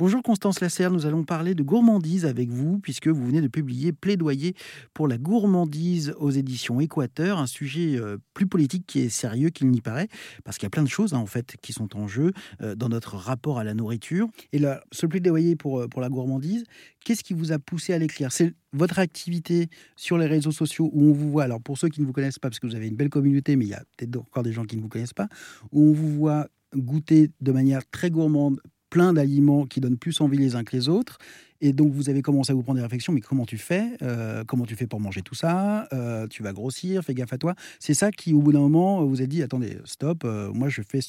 Bonjour Constance Lasserre, nous allons parler de gourmandise avec vous puisque vous venez de publier Plaidoyer pour la gourmandise aux éditions Équateur, un sujet euh, plus politique qui est sérieux qu'il n'y paraît parce qu'il y a plein de choses hein, en fait qui sont en jeu euh, dans notre rapport à la nourriture. Et ce plaidoyer pour, euh, pour la gourmandise, qu'est-ce qui vous a poussé à l'écrire? C'est votre activité sur les réseaux sociaux où on vous voit, alors pour ceux qui ne vous connaissent pas, parce que vous avez une belle communauté, mais il y a peut-être encore des gens qui ne vous connaissent pas, où on vous voit goûter de manière très gourmande plein d'aliments qui donnent plus envie les uns que les autres. Et donc, vous avez commencé à vous prendre des réflexions, mais comment tu fais? Euh, Comment tu fais pour manger tout ça? Euh, Tu vas grossir, fais gaffe à toi. C'est ça qui, au bout d'un moment, vous a dit, attendez, stop, euh, moi je fais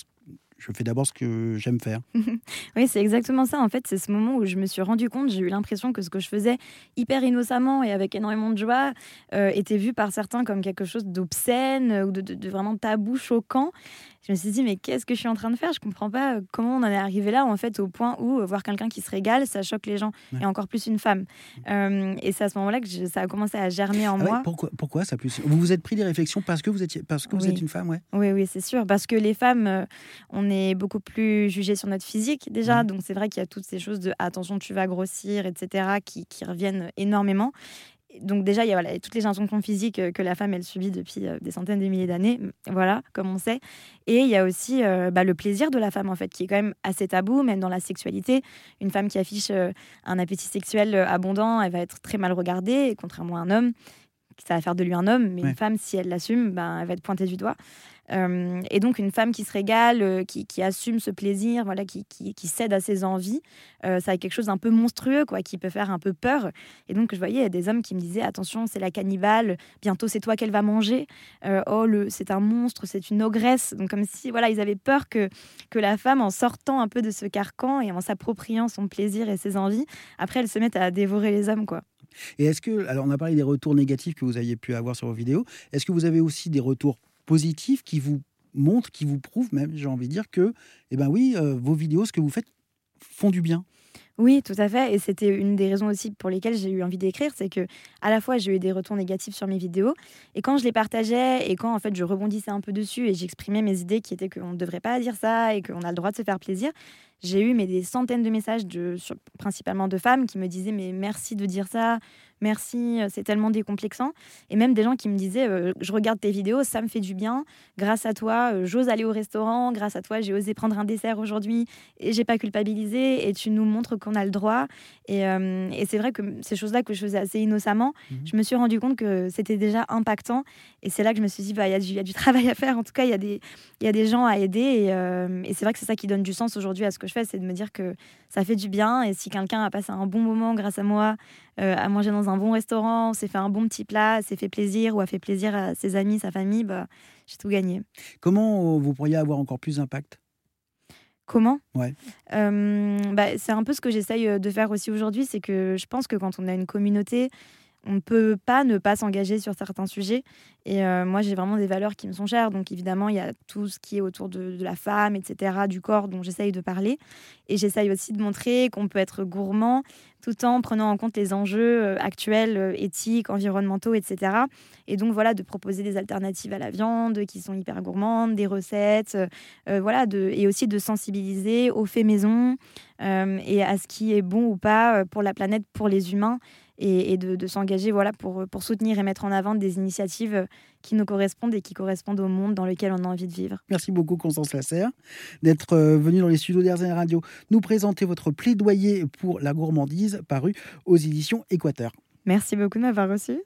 je fais d'abord ce que j'aime faire. oui, c'est exactement ça. En fait, c'est ce moment où je me suis rendu compte, j'ai eu l'impression que ce que je faisais hyper innocemment et avec énormément de joie était vu par certains comme quelque chose d'obscène ou de, de, vraiment tabou, choquant je me suis dit, mais qu'est-ce que je suis en train de faire? Je comprends pas euh, comment on en est arrivé là, en fait, au point où euh, voir quelqu'un qui se régale, ça choque les gens, et encore plus une femme. Euh, et c'est à ce moment-là que ça a commencé à germer en ah moi. pourquoi, pourquoi ça plus? Vous vous êtes pris des réflexions parce que vous, étiez, parce que vous êtes une femme, ouais Oui, oui, c'est sûr. Parce que les femmes, on est beaucoup plus jugées sur notre physique, déjà. Donc c'est vrai qu'il y a toutes ces choses de attention, tu vas grossir, etc., qui, qui reviennent énormément donc déjà, il y a toutes les injonctions physiques euh, que la femme, elle subit depuis euh, des centaines de milliers d'années, voilà, comme on sait. Et il y a aussi euh, bah, le plaisir de la femme, en fait, qui est quand même assez tabou, même dans la sexualité. Une femme qui affiche un appétit sexuel abondant, elle va être très mal regardée, contrairement à un homme, ça va faire de lui un homme, mais une femme, si elle l'assume, ben, elle va être pointée du doigt. Euh, et donc une femme qui se régale, euh, qui, assume ce plaisir, voilà, qui, cède à ses envies, euh, ça a quelque chose d'un peu monstrueux, quoi, qui peut faire un peu peur. Et donc je voyais des hommes qui me disaient attention, c'est la cannibale, bientôt c'est toi qu'elle va manger. oh, le, c'est un monstre, c'est une ogresse. Donc comme si voilà, ils avaient peur que que la femme, en sortant un peu de ce carcan et en s'appropriant son plaisir et ses envies, après elle se mette à dévorer les hommes, quoi. Et est-ce que, alors on a parlé des retours négatifs que vous aviez pu avoir sur vos vidéos, est-ce que vous avez aussi des retours positifs qui vous montrent, qui vous prouvent même, j'ai envie de dire que, eh ben oui, euh, vos vidéos, ce que vous faites, font du bien? Oui, tout à fait. Et c'était une des raisons aussi pour lesquelles j'ai eu envie d'écrire, c'est que à la fois j'ai eu des retours négatifs sur mes vidéos, et quand je les partageais et quand en fait je rebondissais un peu dessus et j'exprimais mes idées qui étaient qu'on ne devrait pas dire ça et qu'on a le droit de se faire plaisir, j'ai eu mais des centaines de messages principalement de femmes qui me disaient mais merci de dire ça, merci, euh, c'est tellement décomplexant. Et même des gens qui me disaient, euh, je regarde tes vidéos, ça me fait du bien. Grâce à toi, euh, j'ose aller au restaurant. Grâce à toi, j'ai osé prendre un dessert aujourd'hui et j'ai pas culpabilisé. Et tu nous montres qu'on a le droit. Et, c'est vrai que ces choses-là que je faisais assez innocemment, mhm. je me suis rendu compte que c'était déjà impactant. Et c'est là que je me suis dit, bah, il y, a du travail à faire. En tout cas, il y, a des, y a des gens à aider. Et, et c'est vrai que c'est ça qui donne du sens aujourd'hui à ce que je fais, c'est de me dire que ça fait du bien. Et si quelqu'un a passé un bon moment grâce à moi, à manger dans un un bon restaurant, s'est fait un bon petit plat, s'est fait plaisir ou a fait plaisir à ses amis, sa famille, bah, j'ai tout gagné. Comment vous pourriez avoir encore plus d'impact? Comment? Ouais. Euh, bah, c'est un peu ce que j'essaye euh, de faire aussi aujourd'hui, c'est que je pense que quand on a une communauté, on ne peut pas ne pas s'engager sur certains sujets. Et euh, moi, j'ai vraiment des valeurs qui me sont chères. Donc, évidemment, il y a tout ce qui est autour de, la femme, etc., du corps dont j'essaye de parler. Et j'essaye aussi de montrer qu'on peut être gourmand tout en prenant en compte les enjeux euh, actuels, euh, éthiques, environnementaux, etc. Et donc, voilà, de proposer des alternatives à la viande qui sont hyper gourmandes, des recettes, voilà, de, et aussi de sensibiliser aux faits maison et à ce qui est bon ou pas pour la planète, pour les humains et, de, s'engager voilà, pour, pour soutenir et mettre en avant des initiatives qui nous correspondent et qui correspondent au monde dans lequel on a envie de vivre. Merci beaucoup Constance Lasserre d'être euh, venue dans les studios d'RZN Radio nous présenter votre plaidoyer pour la gourmandise paru aux éditions Équateur. Merci beaucoup de m'avoir reçu.